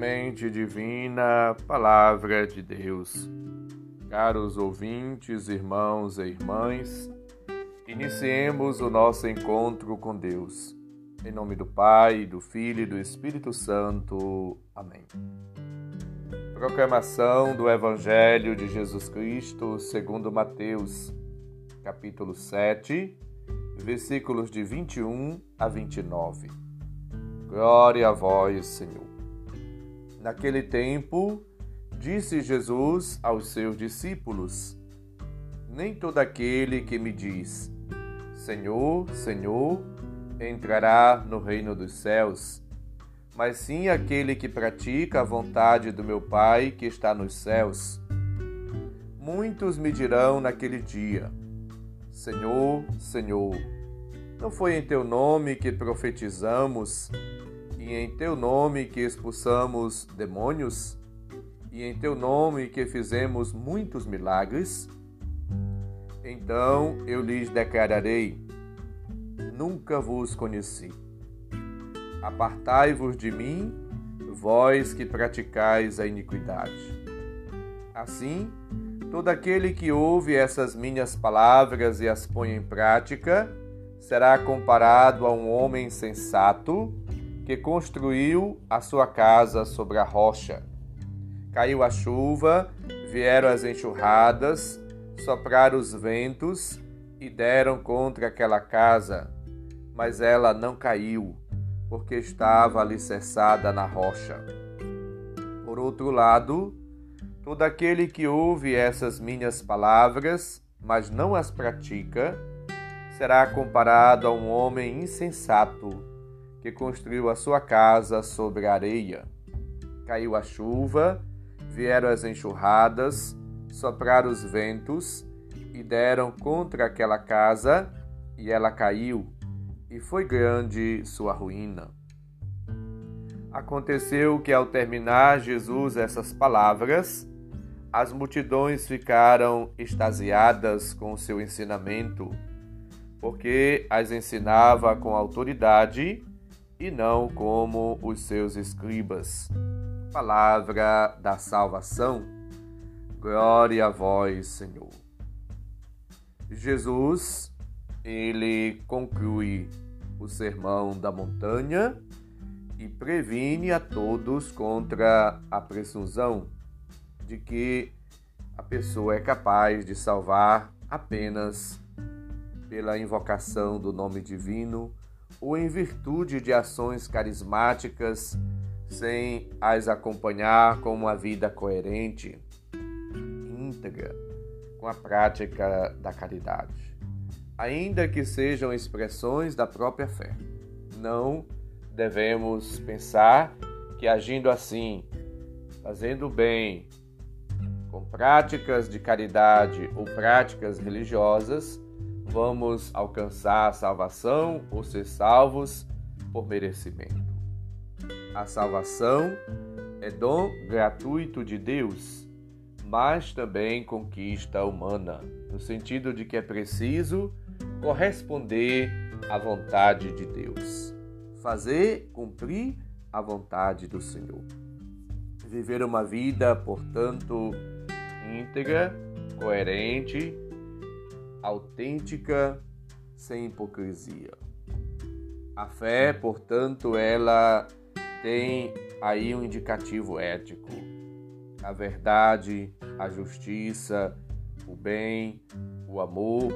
Semente Divina, Palavra de Deus. Caros ouvintes, irmãos e irmãs, iniciemos o nosso encontro com Deus. Em nome do Pai, do Filho e do Espírito Santo. Amém. Proclamação do Evangelho de Jesus Cristo segundo Mateus, capítulo 7, versículos de 21 a 29. Glória a vós, Senhor. Naquele tempo, disse Jesus aos seus discípulos: Nem todo aquele que me diz, Senhor, Senhor, entrará no reino dos céus, mas sim aquele que pratica a vontade do meu Pai que está nos céus. Muitos me dirão naquele dia: Senhor, Senhor, não foi em teu nome que profetizamos em teu nome que expulsamos demônios, e em teu nome que fizemos muitos milagres? Então eu lhes declararei: Nunca vos conheci. Apartai-vos de mim, vós que praticais a iniquidade. Assim, todo aquele que ouve essas minhas palavras e as põe em prática, será comparado a um homem sensato que construiu a sua casa sobre a rocha. Caiu a chuva, vieram as enxurradas, sopraram os ventos e deram contra aquela casa, mas ela não caiu, porque estava alicerçada na rocha. Por outro lado, todo aquele que ouve essas minhas palavras, mas não as pratica, será comparado a um homem insensato que construiu a sua casa sobre a areia. Caiu a chuva, vieram as enxurradas, sopraram os ventos e deram contra aquela casa, e ela caiu, e foi grande sua ruína. Aconteceu que, ao terminar Jesus essas palavras, as multidões ficaram extasiadas com o seu ensinamento, porque as ensinava com autoridade e não como os seus escribas. Palavra da salvação. Glória a vós, Senhor. Jesus, ele conclui o sermão da montanha e previne a todos contra a presunção de que a pessoa é capaz de salvar apenas pela invocação do nome divino ou em virtude de ações carismáticas, sem as acompanhar com uma vida coerente, íntegra, com a prática da caridade, ainda que sejam expressões da própria fé. Não devemos pensar que agindo assim, fazendo bem, com práticas de caridade ou práticas religiosas, vamos alcançar a salvação ou ser salvos por merecimento. A salvação é dom gratuito de Deus, mas também conquista humana, no sentido de que é preciso corresponder à vontade de Deus, fazer cumprir a vontade do Senhor. Viver uma vida, portanto, íntegra, coerente, autêntica, sem hipocrisia. A fé, portanto, ela tem aí um indicativo ético. A verdade, a justiça, o bem, o amor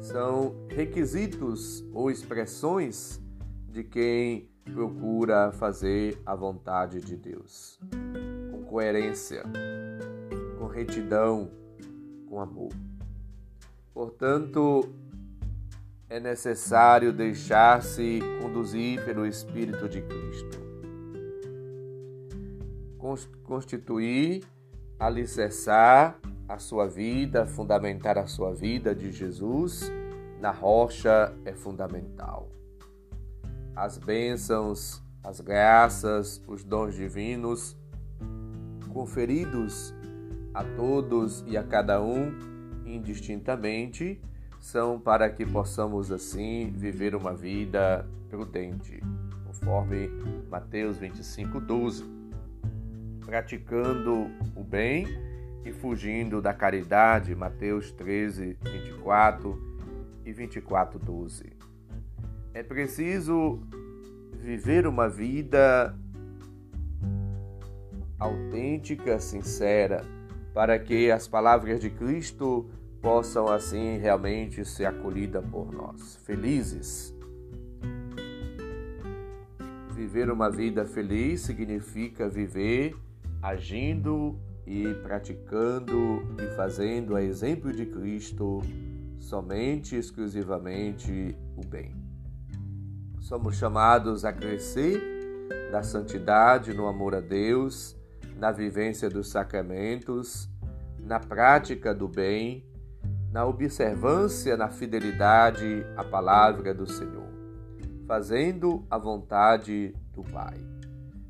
são requisitos ou expressões de quem procura fazer a vontade de Deus, com coerência, com retidão, com amor. Portanto, é necessário deixar-se conduzir pelo Espírito de Cristo. Constituir, alicerçar a sua vida, fundamentar a sua vida de Jesus na rocha é fundamental. As bênçãos, as graças, os dons divinos conferidos a todos e a cada um indistintamente são para que possamos assim viver uma vida prudente, conforme Mateus 25, 12. Praticando o bem e fugindo da caridade, Mateus 13, 24 e 24, 12. É preciso viver uma vida autêntica, sincera, para que as palavras de Cristo possam assim realmente ser acolhidas por nós. Felizes. Viver uma vida feliz significa viver agindo e praticando e fazendo a exemplo de Cristo somente exclusivamente o bem. Somos chamados a crescer na santidade, no amor a Deus, na vivência dos sacramentos, na prática do bem, na observância, na fidelidade à palavra do Senhor, fazendo a vontade do Pai.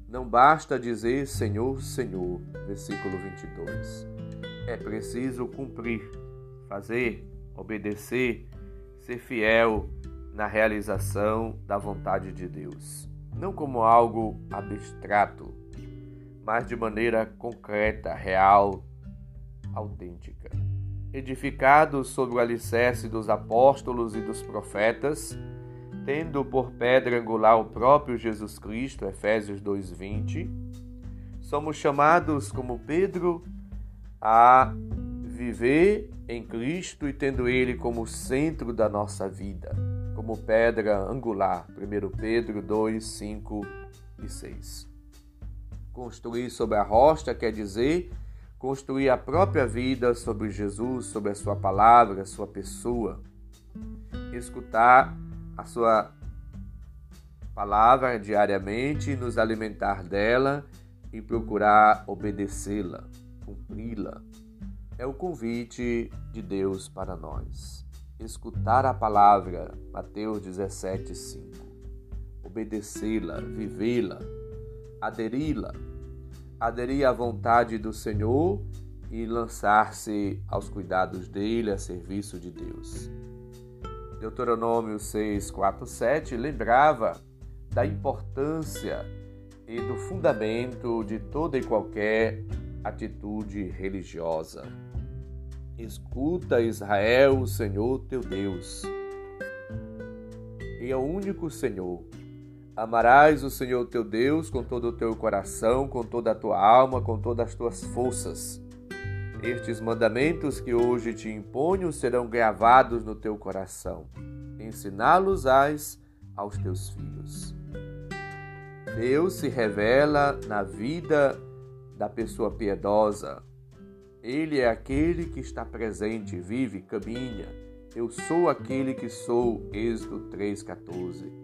Não basta dizer Senhor, Senhor, versículo 22. É preciso cumprir, fazer, obedecer, ser fiel na realização da vontade de Deus, não como algo abstrato, mas de maneira concreta, real, autêntica. Edificados sobre o alicerce dos apóstolos e dos profetas, tendo por pedra angular o próprio Jesus Cristo, Efésios 2:20, somos chamados como Pedro a viver em Cristo e tendo ele como centro da nossa vida, como pedra angular. 1 Pedro 2, 5 e 6. Construir sobre a rocha quer dizer construir a própria vida sobre Jesus, sobre a sua palavra, a sua pessoa. Escutar a sua palavra diariamente, nos alimentar dela e procurar obedecê-la, cumpri-la. É o convite de Deus para nós. Escutar a palavra, Mateus 17, 5. Obedecê-la, vivê-la, aderi-la, aderir à vontade do Senhor e lançar-se aos cuidados dele, a serviço de Deus. Deuteronômio 6, 4, 7 lembrava da importância e do fundamento de toda e qualquer atitude religiosa. Escuta, Israel, o Senhor teu Deus. E é o único Senhor Amarás o Senhor teu Deus com todo o teu coração, com toda a tua alma, com todas as tuas forças. Estes mandamentos que hoje te imponho serão gravados no teu coração. Ensiná-los-ás aos teus filhos. Deus se revela na vida da pessoa piedosa. Ele é aquele que está presente, vive, caminha. Eu sou aquele que sou. Êxodo 3,14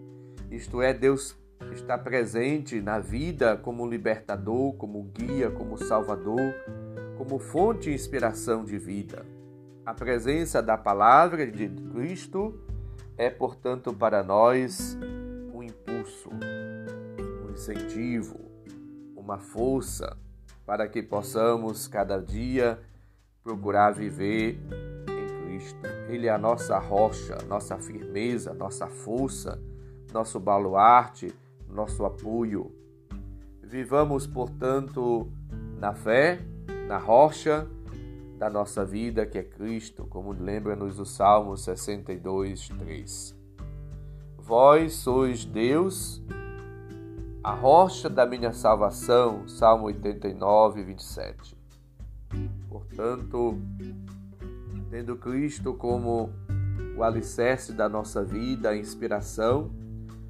isto é, Deus está presente na vida como libertador, como guia, como salvador, como fonte e inspiração de vida. A presença da palavra de Cristo é, portanto, para nós um impulso, um incentivo, uma força para que possamos cada dia procurar viver em Cristo. Ele é a nossa rocha, nossa firmeza, nossa força nosso baluarte, nosso apoio. Vivamos, portanto, na fé, na rocha da nossa vida, que é Cristo, como lembra-nos o Salmo 62, 3. Vós sois Deus, a rocha da minha salvação, Salmo 89, 27. Portanto, tendo Cristo como o alicerce da nossa vida, a inspiração,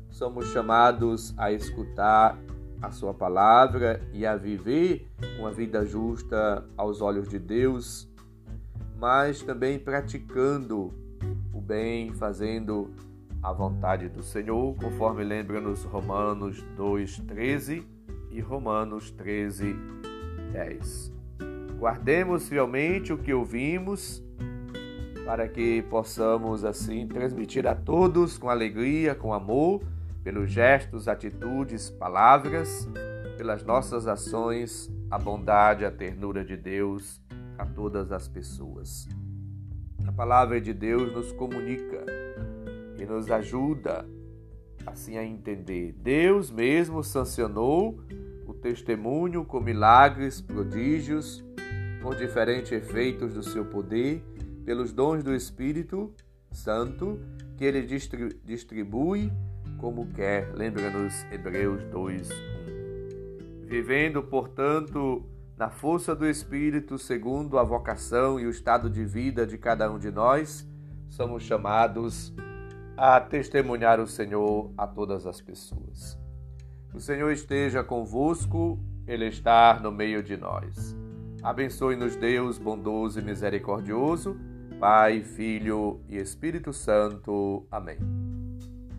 somos chamados a escutar a Sua palavra e a viver uma vida justa aos olhos de Deus, mas também praticando o bem, fazendo a vontade do Senhor, conforme lembra-nos Romanos 2,13 e Romanos 13, 10. Guardemos fielmente o que ouvimos para que possamos assim transmitir a todos com alegria, com amor pelos gestos, atitudes, palavras, pelas nossas ações, a bondade, a ternura de Deus a todas as pessoas. A palavra de Deus nos comunica e nos ajuda assim a entender. Deus mesmo sancionou o testemunho com milagres, prodígios, por diferentes efeitos do seu poder, pelos dons do Espírito Santo, que ele distribui como quer. Lembra-nos Hebreus 2, 1. Vivendo, portanto, na força do Espírito, segundo a vocação e o estado de vida de cada um de nós, somos chamados a testemunhar o Senhor a todas as pessoas. O Senhor esteja convosco, Ele está no meio de nós. Abençoe-nos, Deus bondoso e misericordioso, Pai, Filho e Espírito Santo. Amém.